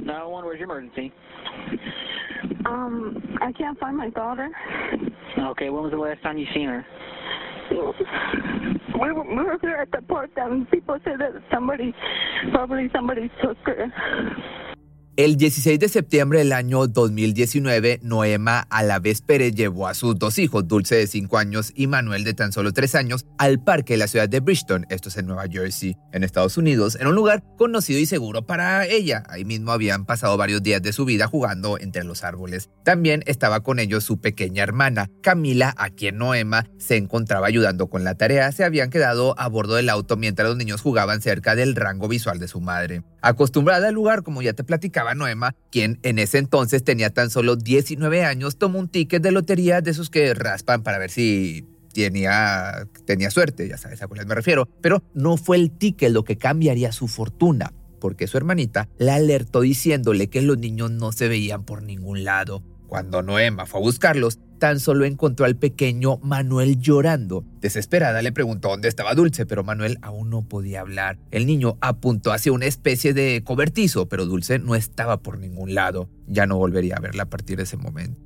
No one. Where's your emergency? Um, I can't find my daughter. Okay. When was the last time you seen her? We were, we were there at the park and people said that somebody, probably somebody took her. El 16 de septiembre del año 2019, Noema Alavés Pérez llevó a sus dos hijos, Dulce de 5 años y Manuel de tan solo 3 años, al parque de la ciudad de Bridgeton, esto es en Nueva Jersey, en Estados Unidos, en un lugar conocido y seguro para ella. Ahí mismo habían pasado varios días de su vida jugando entre los árboles. También estaba con ellos su pequeña hermana, Camila, a quien Noema se encontraba ayudando con la tarea. Se habían quedado a bordo del auto mientras los niños jugaban cerca del rango visual de su madre. Acostumbrada al lugar, como ya te platicaba Noema, quien en ese entonces tenía tan solo 19 años, tomó un ticket de lotería de esos que raspan para ver si tenía, tenía suerte, ya sabes a cuáles me refiero, pero no fue el ticket lo que cambiaría su fortuna, porque su hermanita la alertó diciéndole que los niños no se veían por ningún lado. Cuando Noema fue a buscarlos, tan solo encontró al pequeño Manuel llorando. Desesperada le preguntó dónde estaba Dulce, pero Manuel aún no podía hablar. El niño apuntó hacia una especie de cobertizo, pero Dulce no estaba por ningún lado. Ya no volvería a verla a partir de ese momento.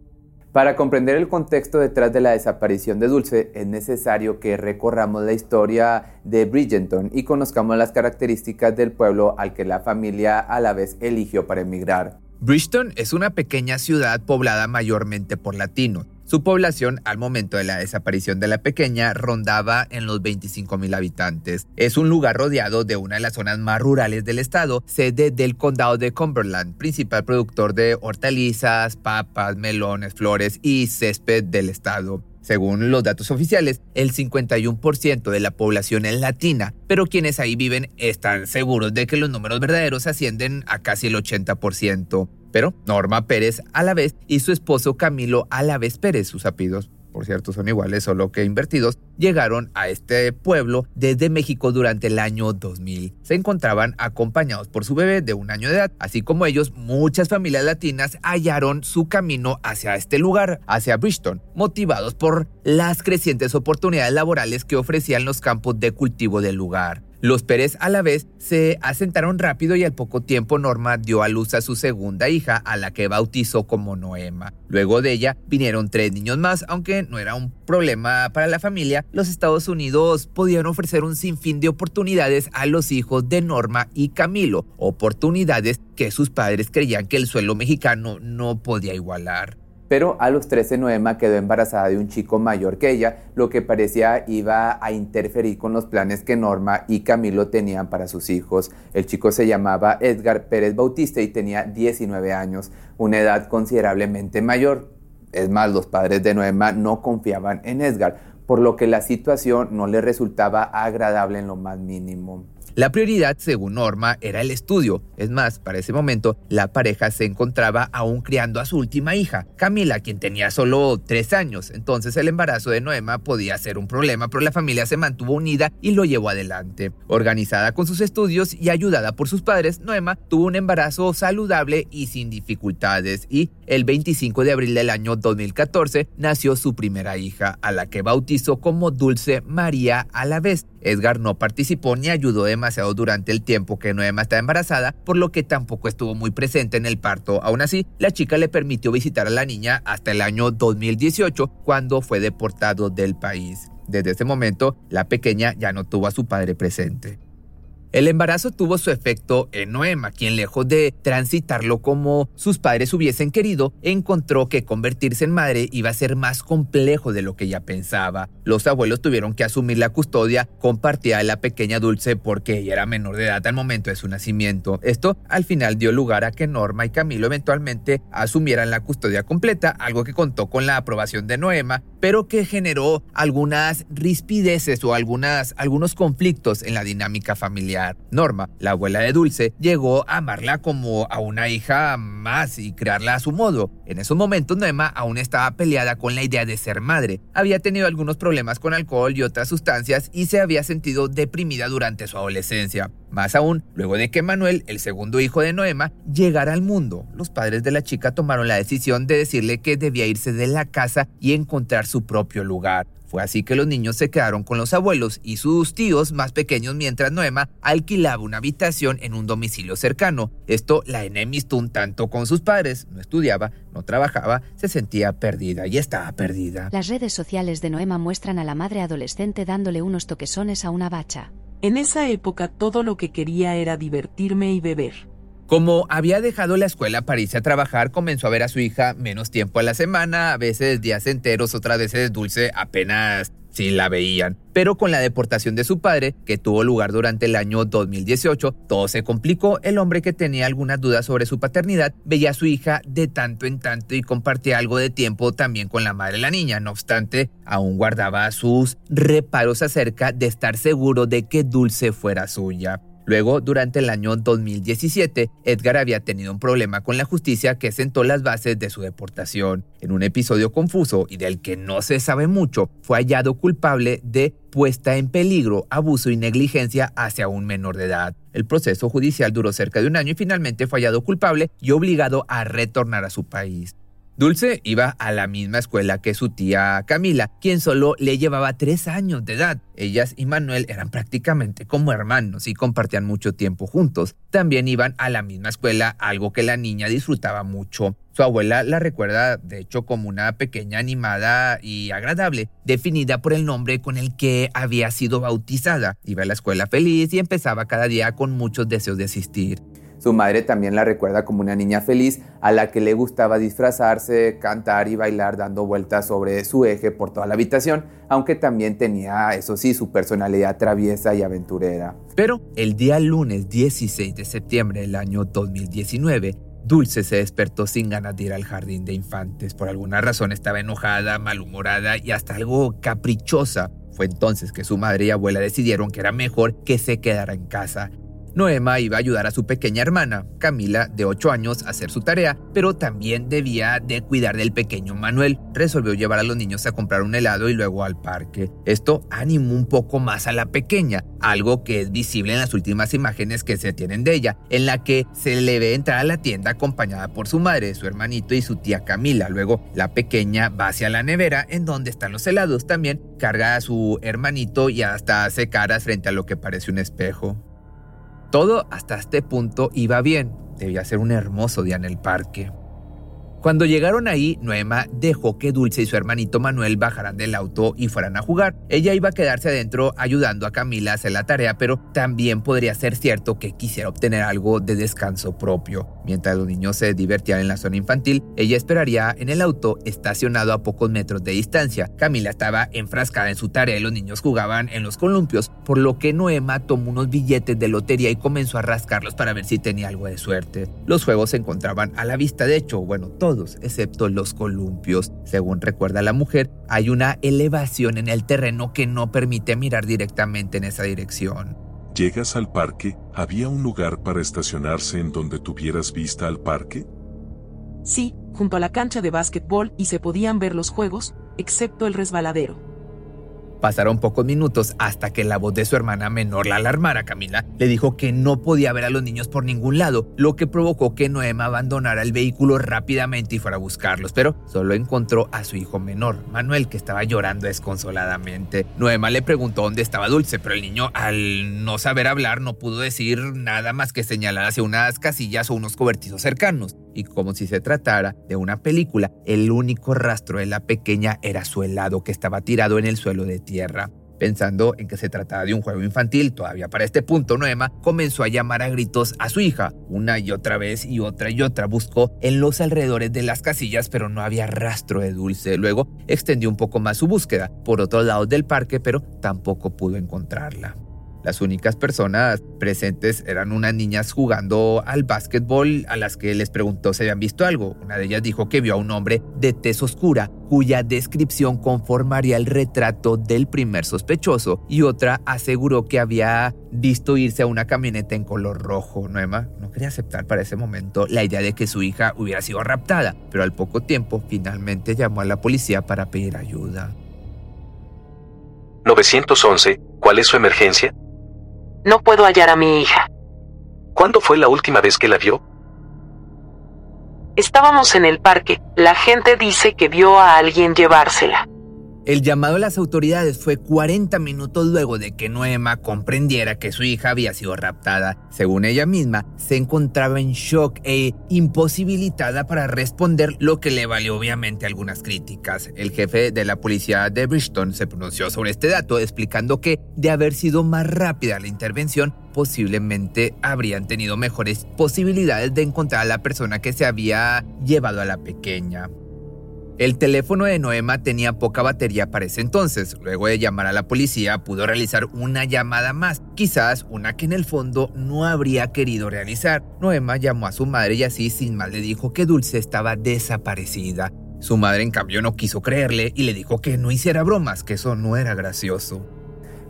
Para comprender el contexto detrás de la desaparición de Dulce, es necesario que recorramos la historia de Bridgeton y conozcamos las características del pueblo al que la familia a la vez eligió para emigrar. Bridgeton es una pequeña ciudad poblada mayormente por latinos. Su población al momento de la desaparición de la pequeña rondaba en los 25 mil habitantes. Es un lugar rodeado de una de las zonas más rurales del estado, sede del condado de Cumberland, principal productor de hortalizas, papas, melones, flores y césped del estado. Según los datos oficiales, el 51% de la población es latina, pero quienes ahí viven están seguros de que los números verdaderos ascienden a casi el 80%. Pero Norma Pérez a la vez y su esposo Camilo a la vez Pérez, sus apellidos por cierto son iguales, solo que invertidos, llegaron a este pueblo desde México durante el año 2000. Se encontraban acompañados por su bebé de un año de edad. Así como ellos, muchas familias latinas hallaron su camino hacia este lugar, hacia Bridgeton, motivados por las crecientes oportunidades laborales que ofrecían los campos de cultivo del lugar. Los Pérez a la vez se asentaron rápido y al poco tiempo Norma dio a luz a su segunda hija, a la que bautizó como Noema. Luego de ella vinieron tres niños más, aunque no era un problema para la familia, los Estados Unidos podían ofrecer un sinfín de oportunidades a los hijos de Norma y Camilo, oportunidades que sus padres creían que el suelo mexicano no podía igualar pero a los 13 Noema quedó embarazada de un chico mayor que ella, lo que parecía iba a interferir con los planes que Norma y Camilo tenían para sus hijos. El chico se llamaba Edgar Pérez Bautista y tenía 19 años, una edad considerablemente mayor. Es más, los padres de Noema no confiaban en Edgar, por lo que la situación no le resultaba agradable en lo más mínimo. La prioridad, según Norma, era el estudio. Es más, para ese momento, la pareja se encontraba aún criando a su última hija, Camila, quien tenía solo tres años. Entonces el embarazo de Noema podía ser un problema, pero la familia se mantuvo unida y lo llevó adelante. Organizada con sus estudios y ayudada por sus padres, Noema tuvo un embarazo saludable y sin dificultades. Y el 25 de abril del año 2014 nació su primera hija, a la que bautizó como Dulce María a la vez. Edgar no participó ni ayudó demasiado durante el tiempo que Noema estaba embarazada, por lo que tampoco estuvo muy presente en el parto. Aún así, la chica le permitió visitar a la niña hasta el año 2018, cuando fue deportado del país. Desde ese momento, la pequeña ya no tuvo a su padre presente. El embarazo tuvo su efecto en Noema, quien lejos de transitarlo como sus padres hubiesen querido, encontró que convertirse en madre iba a ser más complejo de lo que ella pensaba. Los abuelos tuvieron que asumir la custodia compartida de la pequeña Dulce porque ella era menor de edad al momento de su nacimiento. Esto al final dio lugar a que Norma y Camilo eventualmente asumieran la custodia completa, algo que contó con la aprobación de Noema, pero que generó algunas rispideces o algunas, algunos conflictos en la dinámica familiar. Norma, la abuela de Dulce, llegó a amarla como a una hija más y crearla a su modo. En esos momentos Noema aún estaba peleada con la idea de ser madre. Había tenido algunos problemas con alcohol y otras sustancias y se había sentido deprimida durante su adolescencia. Más aún, luego de que Manuel, el segundo hijo de Noema, llegara al mundo, los padres de la chica tomaron la decisión de decirle que debía irse de la casa y encontrar su propio lugar. Fue así que los niños se quedaron con los abuelos y sus tíos más pequeños mientras Noema alquilaba una habitación en un domicilio cercano. Esto la enemistó un tanto con sus padres. No estudiaba, no trabajaba, se sentía perdida y estaba perdida. Las redes sociales de Noema muestran a la madre adolescente dándole unos toquesones a una bacha. En esa época todo lo que quería era divertirme y beber. Como había dejado la escuela para irse a trabajar, comenzó a ver a su hija menos tiempo a la semana, a veces días enteros, otras veces Dulce apenas si la veían. Pero con la deportación de su padre, que tuvo lugar durante el año 2018, todo se complicó. El hombre que tenía algunas dudas sobre su paternidad veía a su hija de tanto en tanto y compartía algo de tiempo también con la madre de la niña. No obstante, aún guardaba sus reparos acerca de estar seguro de que Dulce fuera suya. Luego, durante el año 2017, Edgar había tenido un problema con la justicia que sentó las bases de su deportación. En un episodio confuso y del que no se sabe mucho, fue hallado culpable de puesta en peligro, abuso y negligencia hacia un menor de edad. El proceso judicial duró cerca de un año y finalmente fue hallado culpable y obligado a retornar a su país. Dulce iba a la misma escuela que su tía Camila, quien solo le llevaba tres años de edad. Ellas y Manuel eran prácticamente como hermanos y compartían mucho tiempo juntos. También iban a la misma escuela, algo que la niña disfrutaba mucho. Su abuela la recuerda, de hecho, como una pequeña animada y agradable, definida por el nombre con el que había sido bautizada. Iba a la escuela feliz y empezaba cada día con muchos deseos de asistir. Su madre también la recuerda como una niña feliz a la que le gustaba disfrazarse, cantar y bailar dando vueltas sobre su eje por toda la habitación, aunque también tenía, eso sí, su personalidad traviesa y aventurera. Pero el día lunes 16 de septiembre del año 2019, Dulce se despertó sin ganas de ir al jardín de infantes. Por alguna razón estaba enojada, malhumorada y hasta algo caprichosa. Fue entonces que su madre y abuela decidieron que era mejor que se quedara en casa. Noema iba a ayudar a su pequeña hermana, Camila, de 8 años, a hacer su tarea, pero también debía de cuidar del pequeño Manuel. Resolvió llevar a los niños a comprar un helado y luego al parque. Esto animó un poco más a la pequeña, algo que es visible en las últimas imágenes que se tienen de ella, en la que se le ve entrar a la tienda acompañada por su madre, su hermanito y su tía Camila. Luego la pequeña va hacia la nevera en donde están los helados. También carga a su hermanito y hasta hace caras frente a lo que parece un espejo. Todo hasta este punto iba bien. Debía ser un hermoso día en el parque. Cuando llegaron ahí, Noema dejó que Dulce y su hermanito Manuel bajaran del auto y fueran a jugar. Ella iba a quedarse adentro ayudando a Camila a hacer la tarea, pero también podría ser cierto que quisiera obtener algo de descanso propio. Mientras los niños se divertían en la zona infantil, ella esperaría en el auto estacionado a pocos metros de distancia. Camila estaba enfrascada en su tarea y los niños jugaban en los columpios, por lo que Noema tomó unos billetes de lotería y comenzó a rascarlos para ver si tenía algo de suerte. Los juegos se encontraban a la vista, de hecho, bueno, todo excepto los columpios. Según recuerda la mujer, hay una elevación en el terreno que no permite mirar directamente en esa dirección. Llegas al parque, ¿había un lugar para estacionarse en donde tuvieras vista al parque? Sí, junto a la cancha de básquetbol y se podían ver los juegos, excepto el resbaladero. Pasaron pocos minutos hasta que la voz de su hermana menor la alarmara. Camila le dijo que no podía ver a los niños por ningún lado, lo que provocó que Noema abandonara el vehículo rápidamente y fuera a buscarlos, pero solo encontró a su hijo menor, Manuel, que estaba llorando desconsoladamente. Noema le preguntó dónde estaba Dulce, pero el niño, al no saber hablar, no pudo decir nada más que señalar hacia unas casillas o unos cobertizos cercanos y como si se tratara de una película, el único rastro de la pequeña era su helado que estaba tirado en el suelo de tierra. Pensando en que se trataba de un juego infantil, todavía para este punto Noema comenzó a llamar a gritos a su hija. Una y otra vez y otra y otra buscó en los alrededores de las casillas, pero no había rastro de Dulce. Luego extendió un poco más su búsqueda por otros lados del parque, pero tampoco pudo encontrarla. Las únicas personas presentes eran unas niñas jugando al básquetbol a las que les preguntó si habían visto algo. Una de ellas dijo que vio a un hombre de tez oscura cuya descripción conformaría el retrato del primer sospechoso y otra aseguró que había visto irse a una camioneta en color rojo. Noema no quería aceptar para ese momento la idea de que su hija hubiera sido raptada, pero al poco tiempo finalmente llamó a la policía para pedir ayuda. 911, ¿cuál es su emergencia? No puedo hallar a mi hija. ¿Cuándo fue la última vez que la vio? Estábamos en el parque. La gente dice que vio a alguien llevársela. El llamado a las autoridades fue 40 minutos luego de que Noema comprendiera que su hija había sido raptada. Según ella misma, se encontraba en shock e imposibilitada para responder, lo que le valió obviamente algunas críticas. El jefe de la policía de Bridgeton se pronunció sobre este dato, explicando que, de haber sido más rápida la intervención, posiblemente habrían tenido mejores posibilidades de encontrar a la persona que se había llevado a la pequeña. El teléfono de Noema tenía poca batería para ese entonces. Luego de llamar a la policía, pudo realizar una llamada más, quizás una que en el fondo no habría querido realizar. Noema llamó a su madre y así sin más le dijo que Dulce estaba desaparecida. Su madre en cambio no quiso creerle y le dijo que no hiciera bromas, que eso no era gracioso.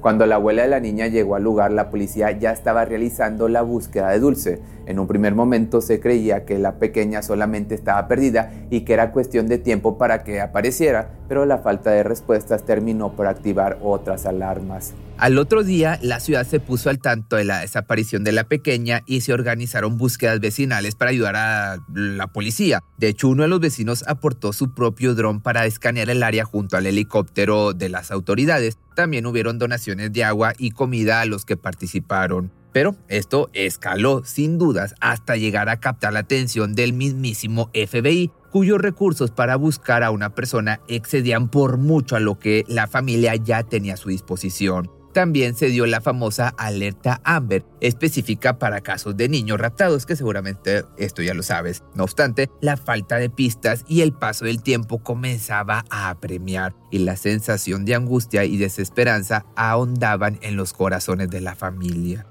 Cuando la abuela de la niña llegó al lugar, la policía ya estaba realizando la búsqueda de Dulce. En un primer momento se creía que la pequeña solamente estaba perdida y que era cuestión de tiempo para que apareciera, pero la falta de respuestas terminó por activar otras alarmas. Al otro día, la ciudad se puso al tanto de la desaparición de la pequeña y se organizaron búsquedas vecinales para ayudar a la policía. De hecho, uno de los vecinos aportó su propio dron para escanear el área junto al helicóptero de las autoridades. También hubieron donaciones de agua y comida a los que participaron. Pero esto escaló sin dudas hasta llegar a captar la atención del mismísimo FBI, cuyos recursos para buscar a una persona excedían por mucho a lo que la familia ya tenía a su disposición. También se dio la famosa alerta Amber, específica para casos de niños raptados, que seguramente esto ya lo sabes. No obstante, la falta de pistas y el paso del tiempo comenzaba a apremiar y la sensación de angustia y desesperanza ahondaban en los corazones de la familia.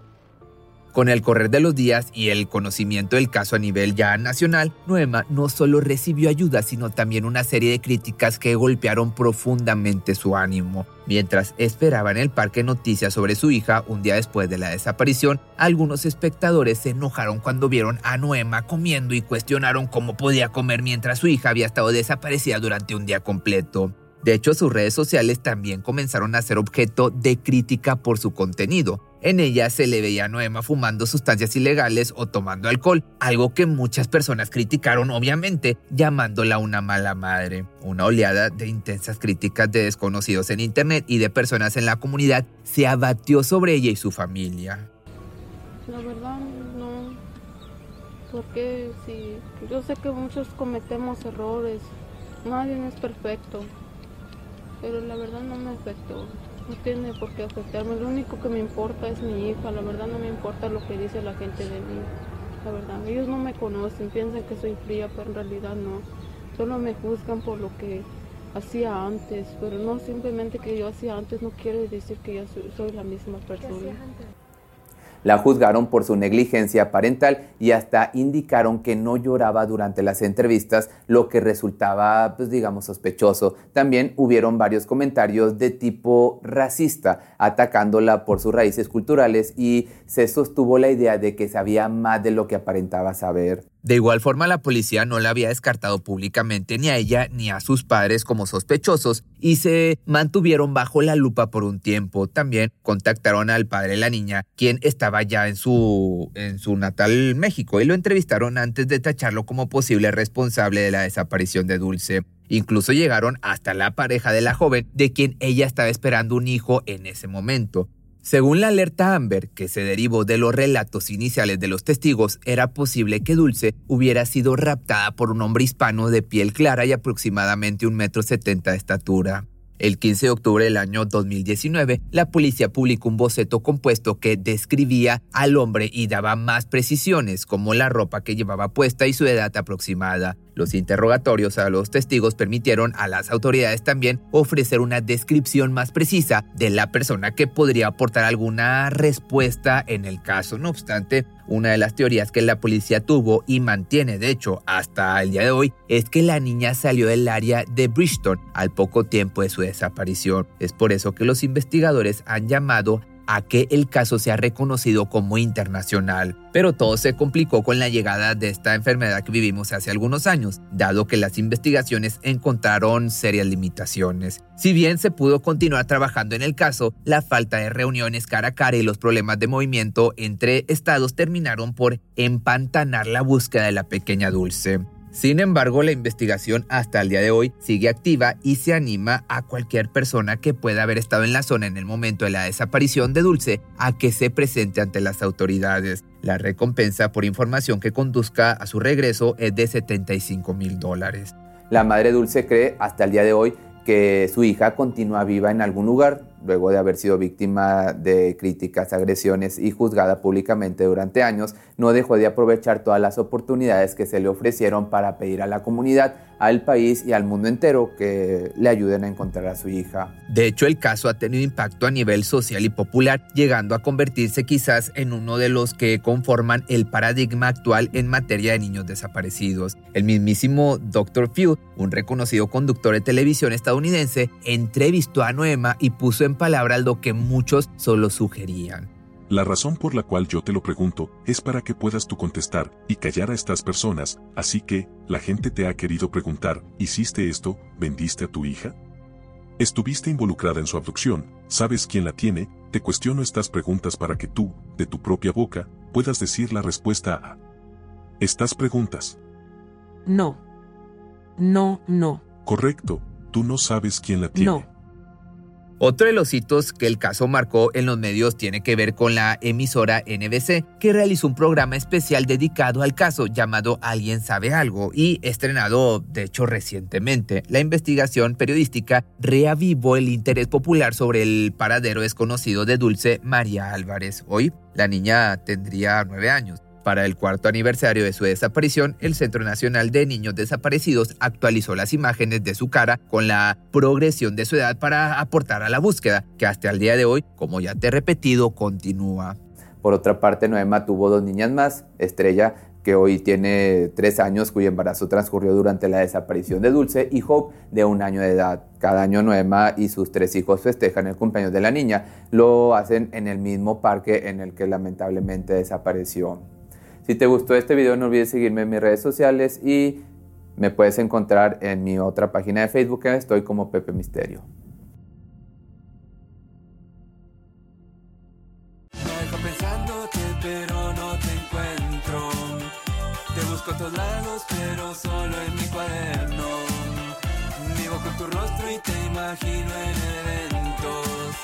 Con el correr de los días y el conocimiento del caso a nivel ya nacional, Noema no solo recibió ayuda, sino también una serie de críticas que golpearon profundamente su ánimo. Mientras esperaba en el parque noticias sobre su hija un día después de la desaparición, algunos espectadores se enojaron cuando vieron a Noema comiendo y cuestionaron cómo podía comer mientras su hija había estado desaparecida durante un día completo. De hecho, sus redes sociales también comenzaron a ser objeto de crítica por su contenido. En ella se le veía a Noema fumando sustancias ilegales o tomando alcohol, algo que muchas personas criticaron obviamente, llamándola una mala madre. Una oleada de intensas críticas de desconocidos en internet y de personas en la comunidad se abatió sobre ella y su familia. La verdad no, porque si yo sé que muchos cometemos errores, nadie es perfecto, pero la verdad no me afectó no tiene por qué afectarme. Lo único que me importa es mi hija. La verdad no me importa lo que dice la gente de mí. La verdad, ellos no me conocen, piensan que soy fría, pero en realidad no. Solo me juzgan por lo que hacía antes, pero no simplemente que yo hacía antes no quiere decir que soy, soy la misma persona. La juzgaron por su negligencia parental y hasta indicaron que no lloraba durante las entrevistas, lo que resultaba, pues digamos, sospechoso. También hubieron varios comentarios de tipo racista, atacándola por sus raíces culturales y se sostuvo la idea de que sabía más de lo que aparentaba saber. De igual forma, la policía no la había descartado públicamente ni a ella ni a sus padres como sospechosos y se mantuvieron bajo la lupa por un tiempo. También contactaron al padre de la niña, quien estaba ya en su, en su natal México, y lo entrevistaron antes de tacharlo como posible responsable de la desaparición de Dulce. Incluso llegaron hasta la pareja de la joven, de quien ella estaba esperando un hijo en ese momento. Según la alerta Amber, que se derivó de los relatos iniciales de los testigos, era posible que Dulce hubiera sido raptada por un hombre hispano de piel clara y aproximadamente un metro setenta de estatura. El 15 de octubre del año 2019, la policía publicó un boceto compuesto que describía al hombre y daba más precisiones, como la ropa que llevaba puesta y su edad aproximada. Los interrogatorios a los testigos permitieron a las autoridades también ofrecer una descripción más precisa de la persona que podría aportar alguna respuesta en el caso. No obstante, una de las teorías que la policía tuvo y mantiene de hecho hasta el día de hoy es que la niña salió del área de Bridgeton al poco tiempo de su desaparición. Es por eso que los investigadores han llamado a que el caso sea reconocido como internacional. Pero todo se complicó con la llegada de esta enfermedad que vivimos hace algunos años, dado que las investigaciones encontraron serias limitaciones. Si bien se pudo continuar trabajando en el caso, la falta de reuniones cara a cara y los problemas de movimiento entre estados terminaron por empantanar la búsqueda de la pequeña Dulce. Sin embargo, la investigación hasta el día de hoy sigue activa y se anima a cualquier persona que pueda haber estado en la zona en el momento de la desaparición de Dulce a que se presente ante las autoridades. La recompensa por información que conduzca a su regreso es de 75 mil dólares. La madre Dulce cree hasta el día de hoy que su hija continúa viva en algún lugar, luego de haber sido víctima de críticas, agresiones y juzgada públicamente durante años, no dejó de aprovechar todas las oportunidades que se le ofrecieron para pedir a la comunidad, al país y al mundo entero que le ayuden a encontrar a su hija. De hecho, el caso ha tenido impacto a nivel social y popular, llegando a convertirse quizás en uno de los que conforman el paradigma actual en materia de niños desaparecidos. El mismísimo Dr. Few, un reconocido conductor de televisión estadounidense, entrevistó a Noema y puso en palabras lo que muchos solo sugerían. La razón por la cual yo te lo pregunto es para que puedas tú contestar y callar a estas personas, así que, la gente te ha querido preguntar, ¿hiciste esto? ¿Vendiste a tu hija? ¿Estuviste involucrada en su abducción? ¿Sabes quién la tiene? Te cuestiono estas preguntas para que tú, de tu propia boca, puedas decir la respuesta a estas preguntas. No. No, no. Correcto, tú no sabes quién la tiene. No. Otro de los hitos que el caso marcó en los medios tiene que ver con la emisora NBC, que realizó un programa especial dedicado al caso llamado Alguien sabe algo y estrenado, de hecho, recientemente. La investigación periodística reavivó el interés popular sobre el paradero desconocido de Dulce María Álvarez. Hoy, la niña tendría nueve años. Para el cuarto aniversario de su desaparición, el Centro Nacional de Niños Desaparecidos actualizó las imágenes de su cara con la progresión de su edad para aportar a la búsqueda, que hasta el día de hoy, como ya te he repetido, continúa. Por otra parte, Noema tuvo dos niñas más, Estrella, que hoy tiene tres años, cuyo embarazo transcurrió durante la desaparición de Dulce, y Hope, de un año de edad. Cada año Noema y sus tres hijos festejan el cumpleaños de la niña. Lo hacen en el mismo parque en el que lamentablemente desapareció. Si te gustó este video no olvides seguirme en mis redes sociales y me puedes encontrar en mi otra página de Facebook, estoy como Pepe Misterio. busco a todos lados, pero solo en mi cuaderno. Vivo con tu rostro y te imagino en eventos.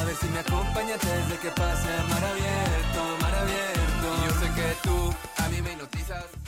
A ver si me acompañas desde que pase mar abierto, mar abierto. Y yo sé que tú a mí me hipnotizas.